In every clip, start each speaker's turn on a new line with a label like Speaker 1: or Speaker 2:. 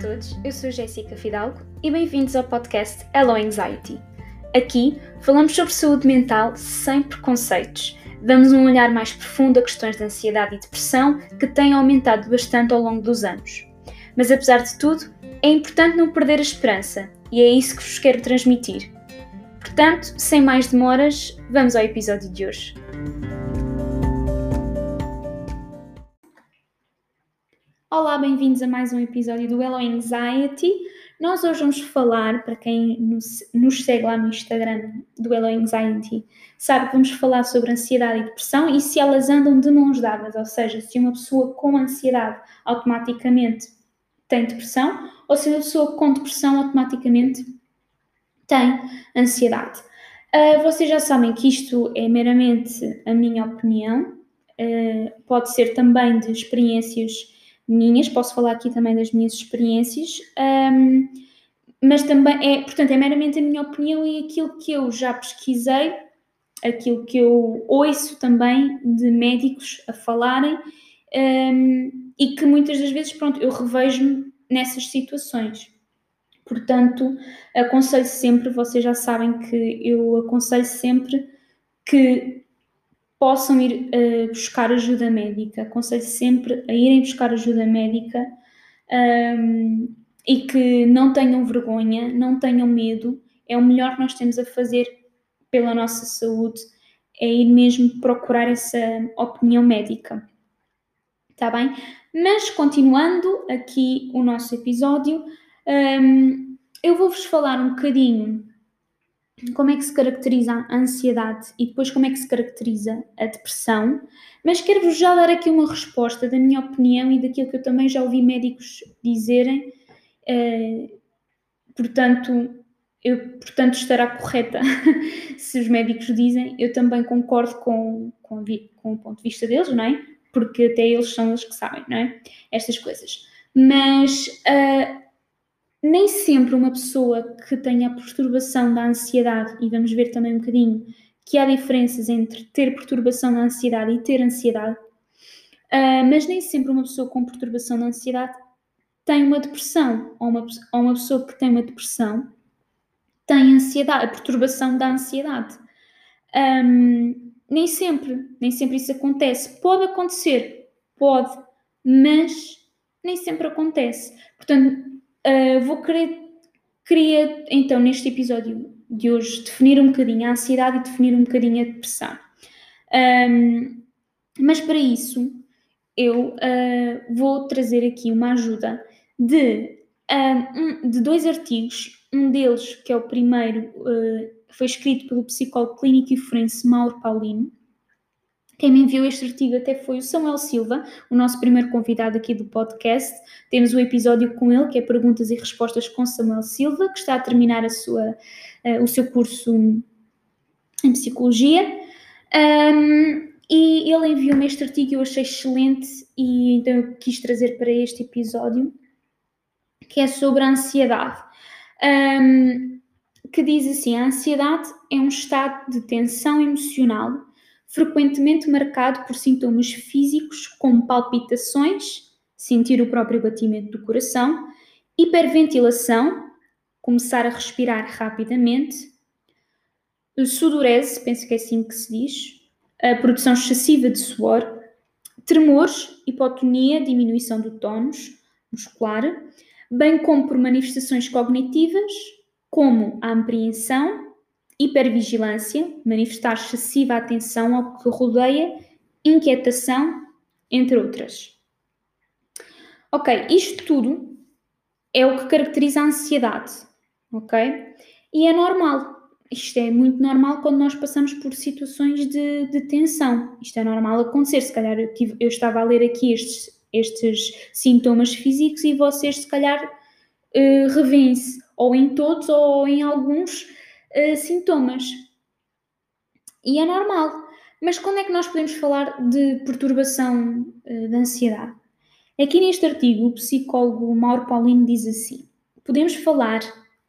Speaker 1: todos, eu sou Jéssica Fidalgo e bem-vindos ao podcast Hello Anxiety. Aqui falamos sobre saúde mental sem preconceitos. Damos um olhar mais profundo a questões de ansiedade e depressão que têm aumentado bastante ao longo dos anos. Mas apesar de tudo, é importante não perder a esperança e é isso que vos quero transmitir. Portanto, sem mais demoras, vamos ao episódio de hoje. Olá, bem-vindos a mais um episódio do Hello Anxiety. Nós hoje vamos falar, para quem nos, segue lá no Instagram do Hello Anxiety, sabe que vamos falar sobre ansiedade e depressão e se elas andam de mãos dadas, ou seja, se uma pessoa com ansiedade automaticamente tem depressão ou se uma pessoa com depressão automaticamente tem ansiedade. Uh, vocês já sabem que isto é meramente a minha opinião, uh, pode ser também de experiências minhas, posso falar aqui também das minhas experiências, um, mas também é, portanto, é meramente a minha opinião e aquilo que eu já pesquisei, aquilo que eu ouço também de médicos a falarem um, e que muitas das vezes, pronto, eu revejo-me nessas situações. Portanto, aconselho sempre, vocês já sabem que eu aconselho sempre que possam ir uh, buscar ajuda médica. Aconselho sempre a irem buscar ajuda médica um, ehm, e que não tenham vergonha, não tenham medo. É o melhor que nós temos a fazer pela nossa saúde, é ir mesmo procurar essa opinião médica. Está bem? Mas continuando aqui o nosso episódio, um, ehm, eu vou-vos falar um bocadinho como é que se caracteriza a ansiedade e depois como é que se caracteriza a depressão, mas quero-vos já dar aqui uma resposta da minha opinião e daquilo que eu também já ouvi médicos dizerem, uh, portanto, eu, portanto estará correta se os médicos dizem, eu também concordo com, com, com o ponto de vista deles, não é? Porque até eles são os que sabem, não é? Estas coisas. Mas uh, nem sempre uma pessoa que tenha a perturbação da ansiedade, e vamos ver também um bocadinho que há diferenças entre ter perturbação da ansiedade e ter ansiedade, uh, mas nem sempre uma pessoa com perturbação da ansiedade tem uma depressão, ou uma, ou uma pessoa que tem uma depressão tem ansiedade, a perturbação da ansiedade. Um, nem sempre, nem sempre isso acontece. Pode acontecer, pode, mas nem sempre acontece. Portanto, Uh, vou querer, queria então neste episódio de hoje definir um bocadinho a ansiedade e definir um bocadinho a depressão. Um, mas para isso eu uh, vou trazer aqui uma ajuda de, um, de dois artigos, um deles que é o primeiro, uh, foi escrito pelo psicólogo clínico e forense Mauro Paulino, quem me enviou este artigo até foi o Samuel Silva, o nosso primeiro convidado aqui do podcast. Temos o um episódio com ele, que é Perguntas e Respostas com Samuel Silva, que está a terminar a sua, uh, o seu curso em Psicologia. Um, e ele enviou-me este artigo eu achei excelente, e então eu quis trazer para este episódio, que é sobre a ansiedade. Um, que diz assim: a ansiedade é um estado de tensão emocional frequentemente marcado por sintomas físicos como palpitações, sentir o próprio batimento do coração, hiperventilação, começar a respirar rapidamente, sudorese, penso que é assim que se diz, a produção excessiva de suor, tremores, hipotonia, diminuição do tónus muscular, bem como por manifestações cognitivas, como a apreensão, hipervigilância, manifestar excessiva atenção ao que rodeia, inquietação, entre outras. Ok, isto tudo é o que caracteriza a ansiedade, ok? E é normal. Isto é muito normal quando nós passamos por situações de, de tensão. Isto é normal acontecer. Se calhar eu, tive, eu estava a ler aqui estes, estes sintomas físicos e vocês, se calhar, uh, revêem-se ou em todos ou em alguns uh, sintomas. E é normal. Mas quando é que nós podemos falar de perturbação uh, de ansiedade? Aqui neste artigo, o psicólogo Mauro Paulino diz assim: podemos falar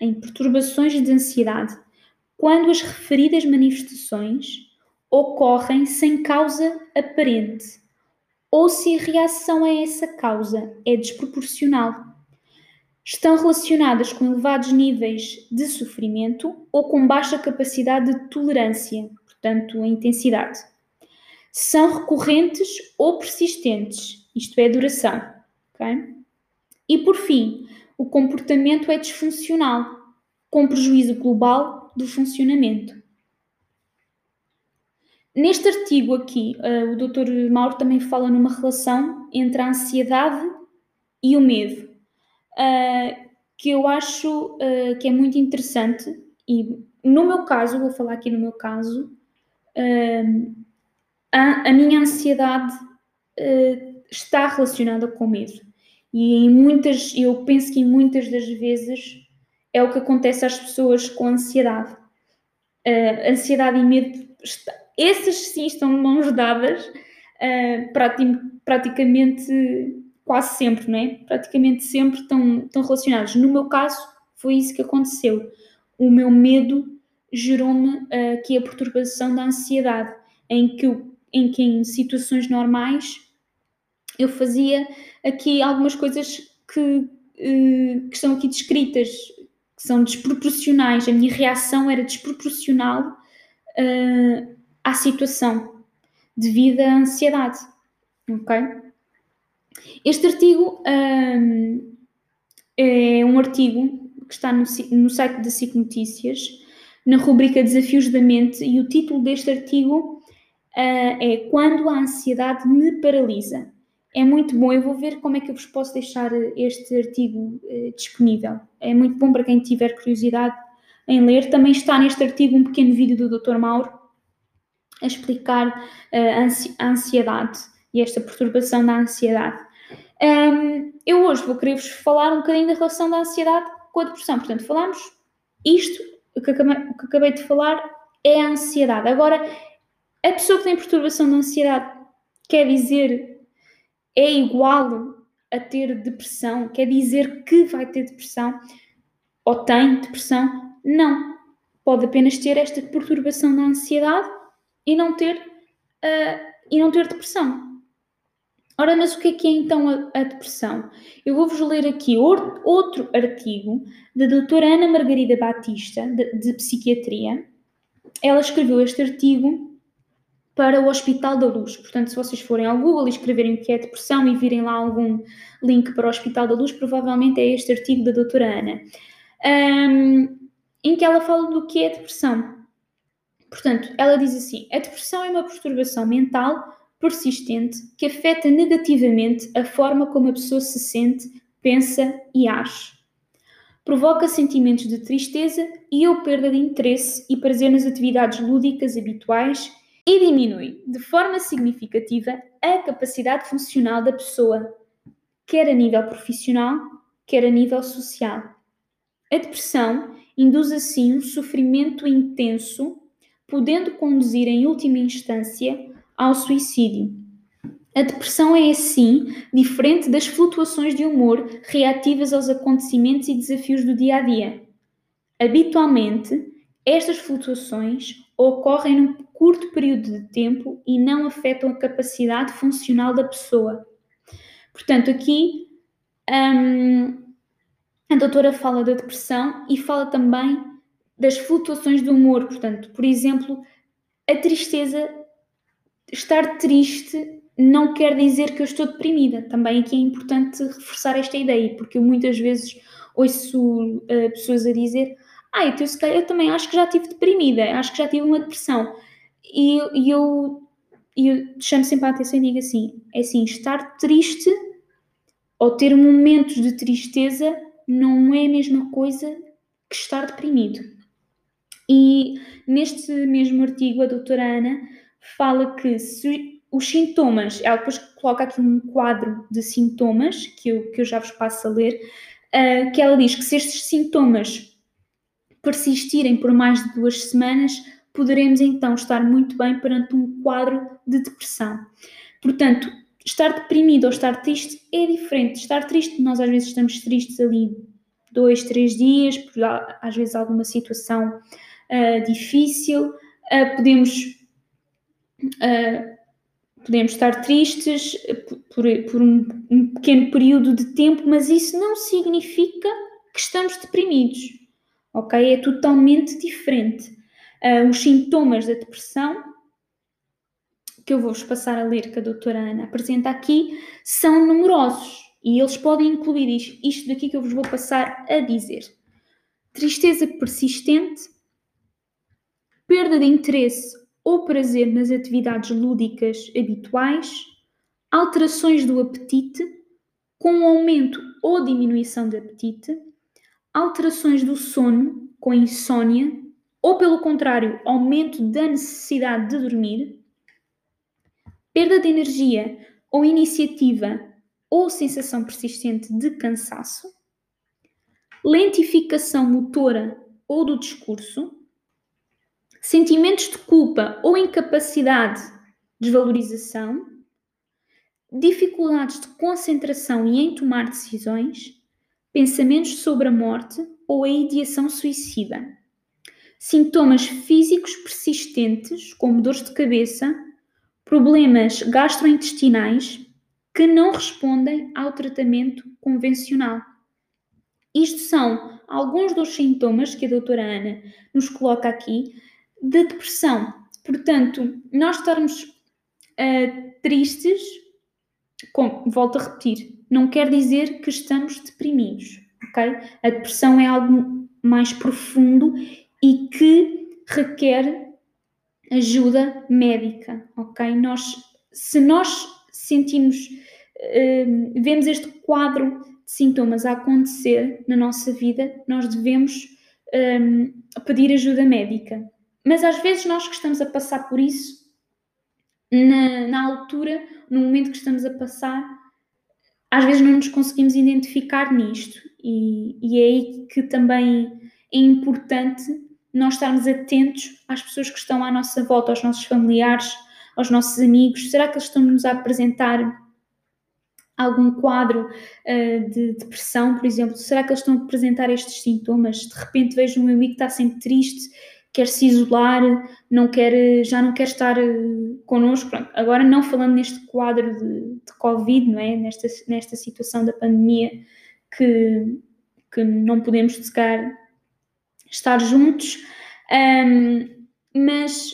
Speaker 1: em perturbações de ansiedade quando as referidas manifestações ocorrem sem causa aparente ou se a reação a essa causa é desproporcional. Estão relacionadas com elevados níveis de sofrimento ou com baixa capacidade de tolerância, portanto, a intensidade. São recorrentes ou persistentes, isto é, duração. Okay? E por fim, o comportamento é disfuncional, com prejuízo global do funcionamento. Neste artigo aqui, uh, o Dr. Mauro também fala numa relação entre a ansiedade e o medo, uh, que eu acho uh, que é muito interessante. E no meu caso, vou falar aqui no meu caso, a, a, minha ansiedade está relacionada com medo. E em muitas, eu penso que em muitas das vezes é o que acontece às pessoas com ansiedade. Uh, ansiedade e medo, está, essas sim estão de mãos dadas uh, prati praticamente quase sempre, não é? Praticamente sempre estão, estão relacionados. No meu caso, foi isso que aconteceu. O meu medo gerou-me uh, aqui a perturbação da ansiedade, em que, eu, em que em situações normais eu fazia aqui algumas coisas que, uh, que estão aqui descritas, que são desproporcionais. A minha reação era desproporcional uh, à situação, devido à ansiedade. Ok? Este artigo um, é um artigo que está no, no site da SIC Notícias, na rubrica Desafios da Mente, e o título deste artigo uh, é Quando a Ansiedade me Paralisa é muito bom. Eu vou ver como é que eu vos posso deixar este artigo eh, disponível. É muito bom para quem tiver curiosidade em ler. Também está neste artigo um pequeno vídeo do Dr. Mauro a explicar uh, a ansiedade e esta perturbação da ansiedade. Um, eu hoje vou querer-vos falar um bocadinho da relação da ansiedade com a depressão. Portanto, falamos isto, que, acabei, que acabei de falar é a ansiedade. Agora, a pessoa que tem perturbação da ansiedade quer dizer é igual a ter depressão, quer dizer que vai ter depressão ou tem depressão? Não. Pode apenas ter esta perturbação da ansiedade e não ter, uh, e não ter depressão. Ora, mas o que é que é então a, a depressão? Eu vou-vos ler aqui outro artigo da doutora Ana Margarida Batista, de, de Psiquiatria. Ela escreveu este artigo para o Hospital da Luz. Portanto, se vocês forem ao Google e escreverem o que é depressão e virem lá algum link para o Hospital da Luz, provavelmente é este artigo da doutora Ana, um, em que ela fala do que é depressão. Portanto, ela diz assim: a depressão é uma perturbação mental persistente que afeta negativamente a forma como a pessoa se sente, pensa e age. Provoca sentimentos de tristeza e ou perda de interesse e prazer nas atividades lúdicas habituais e diminui de forma significativa a capacidade funcional da pessoa, quer a nível profissional, quer a nível social. A depressão induz assim um sofrimento intenso, podendo conduzir em última instância ao suicídio. A depressão é assim diferente das flutuações de humor reativas aos acontecimentos e desafios do dia a dia. Habitualmente, estas flutuações ocorrem num curto período de tempo e não afetam a capacidade funcional da pessoa. Portanto, aqui hum, a doutora fala da depressão e fala também das flutuações do humor. Portanto, por exemplo, a tristeza, estar triste não quer dizer que eu estou deprimida. Também aqui é importante reforçar esta ideia, porque eu muitas vezes ouço uh, pessoas a dizer ah, então se calhar eu também acho que já estive deprimida, acho que já tive uma depressão. E, e eu, eu chamo sempre a atenção e digo assim: é assim, estar triste ou ter momentos de tristeza não é a mesma coisa que estar deprimido. E neste mesmo artigo, a doutora Ana fala que se os sintomas, ela depois coloca aqui um quadro de sintomas que eu, que eu já vos passo a ler, uh, que ela diz que se estes sintomas persistirem por mais de duas semanas, poderemos então estar muito bem perante um quadro de depressão. Portanto, estar deprimido ou estar triste é diferente. Estar triste, nós às vezes estamos tristes ali dois, três dias, por às vezes alguma situação uh, difícil, uh, podemos uh, podemos estar tristes por, por um, um pequeno período de tempo, mas isso não significa que estamos deprimidos, ok? É totalmente diferente. Uh, os sintomas da depressão, que eu vou-vos passar a ler, que a doutora Ana apresenta aqui, são numerosos e eles podem incluir isto, isto daqui que eu vos vou passar a dizer: tristeza persistente, perda de interesse ou prazer nas atividades lúdicas habituais, alterações do apetite, com aumento ou diminuição de apetite, alterações do sono, com insônia, ou pelo contrário, aumento da necessidade de dormir, perda de energia ou iniciativa ou sensação persistente de cansaço, lentificação motora ou do discurso, sentimentos de culpa ou incapacidade, desvalorização, dificuldades de concentração e em tomar decisões, pensamentos sobre a morte ou a ideação suicida, sintomas físicos persistentes, como dores de cabeça, problemas gastrointestinais que não respondem ao tratamento convencional. Isto são alguns dos sintomas que a doutora Ana nos coloca aqui de depressão. Portanto, nós estarmos uh, tristes, volto a repetir, não quer dizer que estamos deprimidos, ok? A depressão é algo mais profundo e que requer ajuda médica, ok? Nós, se nós sentimos, uh, vemos este quadro de sintomas a acontecer na nossa vida, nós devemos um, pedir ajuda médica. Mas às vezes nós que estamos a passar por isso, na, na altura, no momento que estamos a passar, às vezes não nos conseguimos identificar nisto. E, e é aí que também é importante nós estarmos atentos às pessoas que estão à nossa volta, aos nossos familiares, aos nossos amigos. Será que eles estão-nos a apresentar algum quadro uh, de depressão, por exemplo? Será que eles estão a apresentar estes sintomas? De repente vejo um amigo que está sempre triste quer se isolar, não quer, já não quer estar uh, connosco. Pronto, agora não falando neste quadro de, de Covid, não é? Nesta, nesta situação da pandemia que, que não podemos sequer estar juntos, um, mas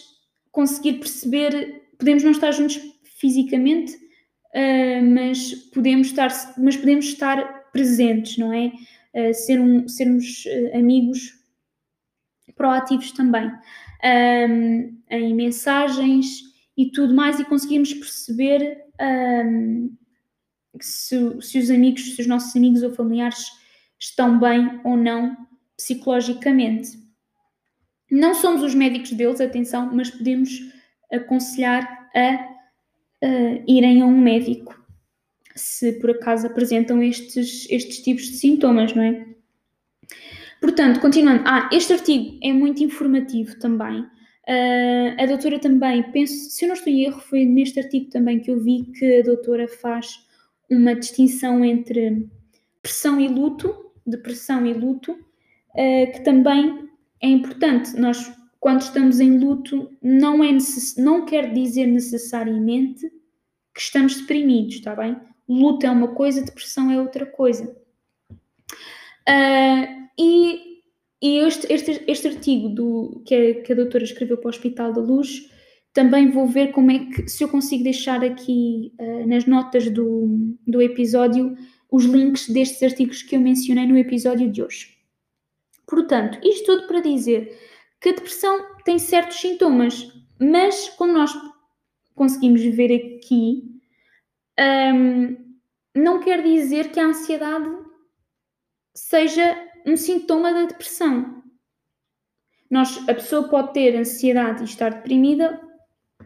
Speaker 1: conseguir perceber, podemos não estar juntos fisicamente, uh, mas podemos estar, mas podemos estar presentes, não é? Uh, ser um, sermos uh, amigos proativos também um, em mensagens e tudo mais, e conseguirmos perceber um, se, se os amigos, se os nossos amigos ou familiares estão bem ou não psicologicamente. Não somos os médicos deles, atenção, mas podemos aconselhar a, a irem a um médico se por acaso apresentam estes, estes tipos de sintomas, não é? Portanto, continuando, ah, este artigo é muito informativo também. Uh, a doutora também, penso, se eu não estou em erro, foi neste artigo também que eu vi que a doutora faz uma distinção entre pressão e luto, depressão e luto, uh, que também é importante. Nós, quando estamos em luto, não, é necess... não quer dizer necessariamente que estamos deprimidos, está bem? Luto é uma coisa, depressão é outra coisa. Uh, e, e este, este, este artigo do, que, a, que a doutora escreveu para o Hospital da Luz, também vou ver como é que, se eu consigo deixar aqui uh, nas notas do, do episódio os links destes artigos que eu mencionei no episódio de hoje. Portanto, isto tudo para dizer que a depressão tem certos sintomas, mas como nós conseguimos ver aqui, um, não quer dizer que a ansiedade seja um sintoma da depressão. Nós, a pessoa pode ter ansiedade e estar deprimida,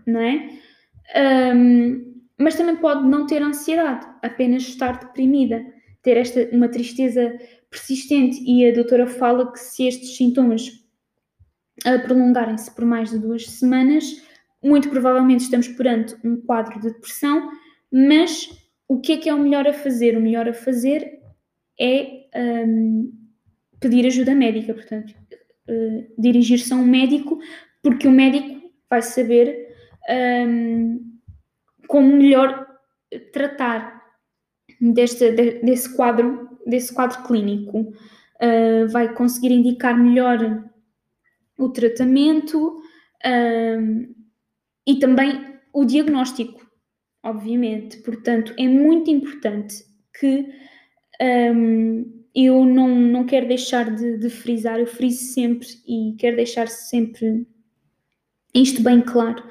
Speaker 1: não é? Um, mas também pode não ter ansiedade, apenas estar deprimida, ter esta uma tristeza persistente. E a doutora fala que se estes sintomas uh, prolongarem-se por mais de duas semanas, muito provavelmente estamos perante um quadro de depressão. Mas o que é que é o melhor a fazer? O melhor a fazer é um, pedir ajuda médica, portanto, uh, dirigir-se a um médico, porque o médico vai saber um, como melhor tratar deste, desse quadro, desse quadro clínico. Uh, vai conseguir indicar melhor o tratamento uh, e também o diagnóstico, obviamente. Portanto, é muito importante que um, eu não, não quero deixar de, de, frisar, eu friso sempre e quero deixar sempre isto bem claro,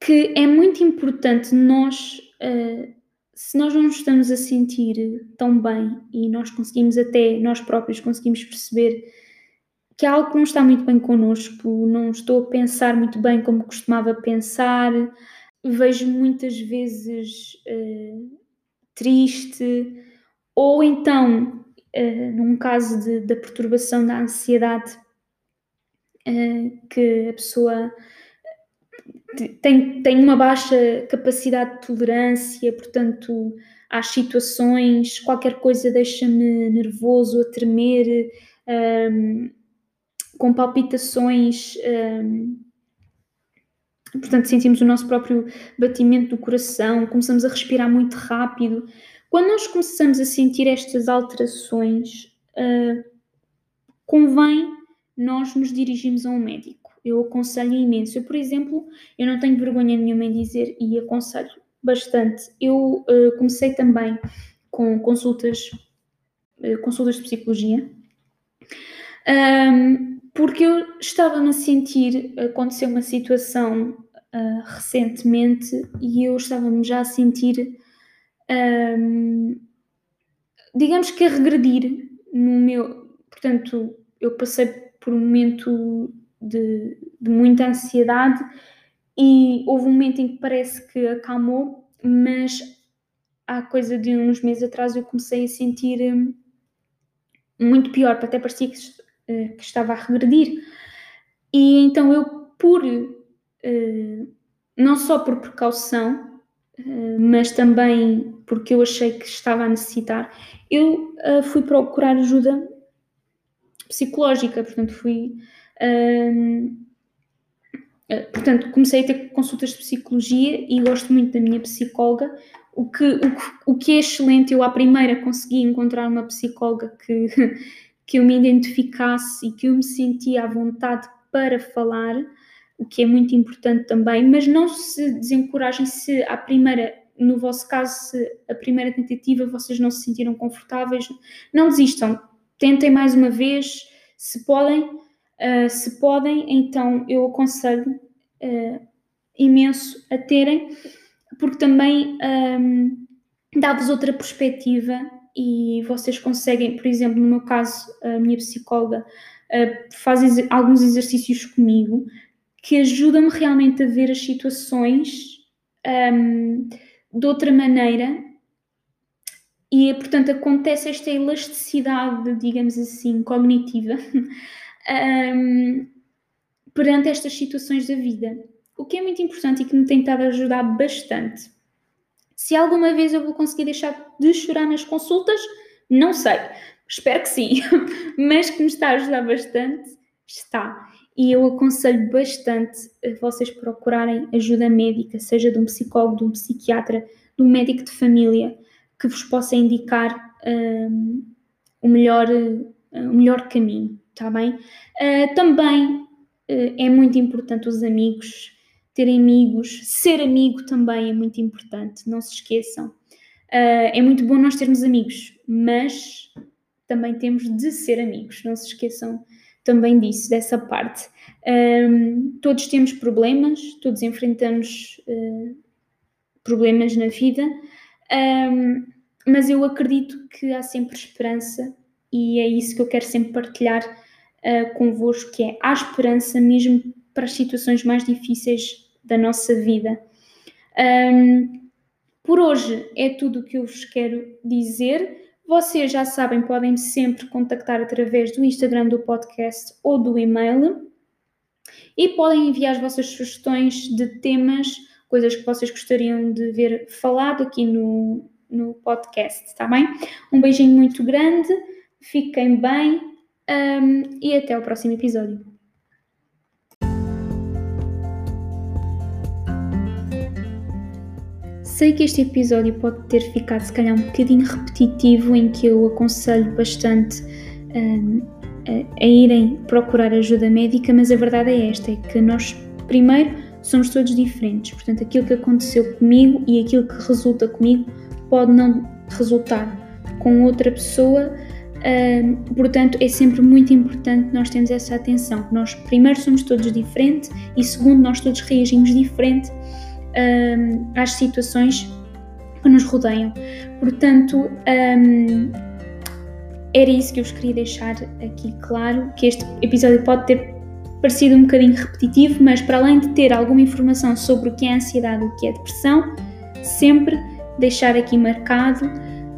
Speaker 1: que é muito importante nós, uh, se nós não nos estamos a sentir tão bem e nós conseguimos até, nós próprios conseguimos perceber que algo não está muito bem connosco, não estou a pensar muito bem como costumava pensar, vejo muitas vezes uh, triste, ou então, uh, num caso de, da perturbação da ansiedade, uh, que a pessoa tem, tem uma baixa capacidade de tolerância, portanto, às situações, qualquer coisa deixa-me nervoso, a tremer, um, ehm, com palpitações. Um, ehm, portanto, sentimos o nosso próprio batimento do coração, começamos a respirar muito rápido. Quando nós começamos a sentir estas alterações, uh, convém nós nos dirigirmos a um médico. Eu aconselho imenso. Eu, por exemplo, eu não tenho vergonha nenhuma em dizer e aconselho bastante. Eu uh, comecei também com consultas, uh, consultas de psicologia, um, porque eu estava-me a sentir, aconteceu uma situação uh, recentemente e eu estava-me já a sentir um, digamos que a regredir no meu. Portanto, eu passei por um momento de, de muita ansiedade e houve um momento em que parece que acalmou, mas há coisa de uns meses atrás eu comecei a sentir hum, muito pior, até parecia que, eh, que estava a regredir. E então eu, por uh, não só por precaução, uh, mas também porque eu achei que estava a necessitar, eu uh, fui procurar ajuda psicológica, portanto fui uh, portanto comecei a ter consultas de psicologia e gosto muito da minha psicóloga o que, o, o que é excelente, eu à primeira consegui encontrar uma psicóloga que, que eu me identificasse e que eu me sentia à vontade para falar, o que é muito importante também, mas não se desencorajem se à primeira no vosso caso, se a primeira tentativa vocês não se sentiram confortáveis, não desistam, tentem mais uma vez, se podem, uh, se podem, então eu aconselho uh, imenso a terem, porque também um, dá-vos outra perspectiva e vocês conseguem, por exemplo, no meu caso, a minha psicóloga uh, faz ex alguns exercícios comigo que ajudam-me realmente a ver as situações. Um, de outra maneira e, portanto, acontece esta elasticidade, digamos assim, cognitiva um, perante estas situações da vida. O que é muito importante e que me tem estado a ajudar bastante. Se alguma vez eu vou conseguir deixar de chorar nas consultas, não sei. Espero que sim. Mas que me está a ajudar bastante, está. E eu aconselho bastante a vocês procurarem ajuda médica, seja de um psicólogo, de um psiquiatra, de um médico de família, que vos possa indicar um, o, melhor, o melhor caminho, está bem? Uh, também uh, é muito importante os amigos, ter amigos, ser amigo também é muito importante, não se esqueçam. Uh, é muito bom nós termos amigos, mas também temos de ser amigos, não se esqueçam também disso, dessa parte. Um, todos temos problemas, todos enfrentamos uh, problemas na vida, um, mas eu acredito que há sempre esperança e é isso que eu quero sempre partilhar uh, convosco, que é há esperança mesmo para as situações mais difíceis da nossa vida. Um, por hoje é tudo o que eu vos quero dizer. Vocês já sabem, podem sempre contactar através do Instagram do podcast ou do e-mail e podem enviar as vossas sugestões de temas, coisas que vocês gostariam de ver falado aqui no, no podcast, está bem? Um beijinho muito grande, fiquem bem um, e até o próximo episódio. Sei que este episódio pode ter ficado, se calhar, um bocadinho repetitivo, em que eu aconselho bastante um, a, a irem procurar ajuda médica, mas a verdade é esta: é que nós, primeiro, somos todos diferentes. Portanto, aquilo que aconteceu comigo e aquilo que resulta comigo pode não resultar com outra pessoa. Uh, portanto, é sempre muito importante nós termos essa atenção. Nós, primeiro, somos todos diferentes e, segundo, nós todos reagimos diferente uh, às situações que nos rodeiam. Portanto, um, era isso que eu vos queria deixar aqui claro: que este episódio pode ter parecido um bocadinho repetitivo, mas para além de ter alguma informação sobre o que é ansiedade e o que é depressão, sempre deixar aqui marcado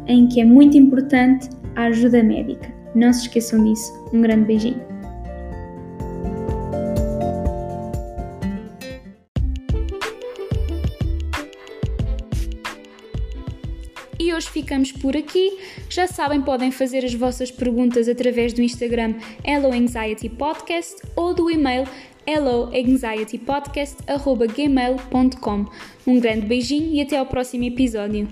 Speaker 1: em que é muito importante a ajuda médica. Não se esqueçam disso. Um grande beijinho. Hoje ficamos por aqui. Já sabem, podem fazer as vossas perguntas através do Instagram Hello Anxiety Podcast ou do e-mail helloanxietypodcast.gmail.com Um grande beijinho e até ao próximo episódio.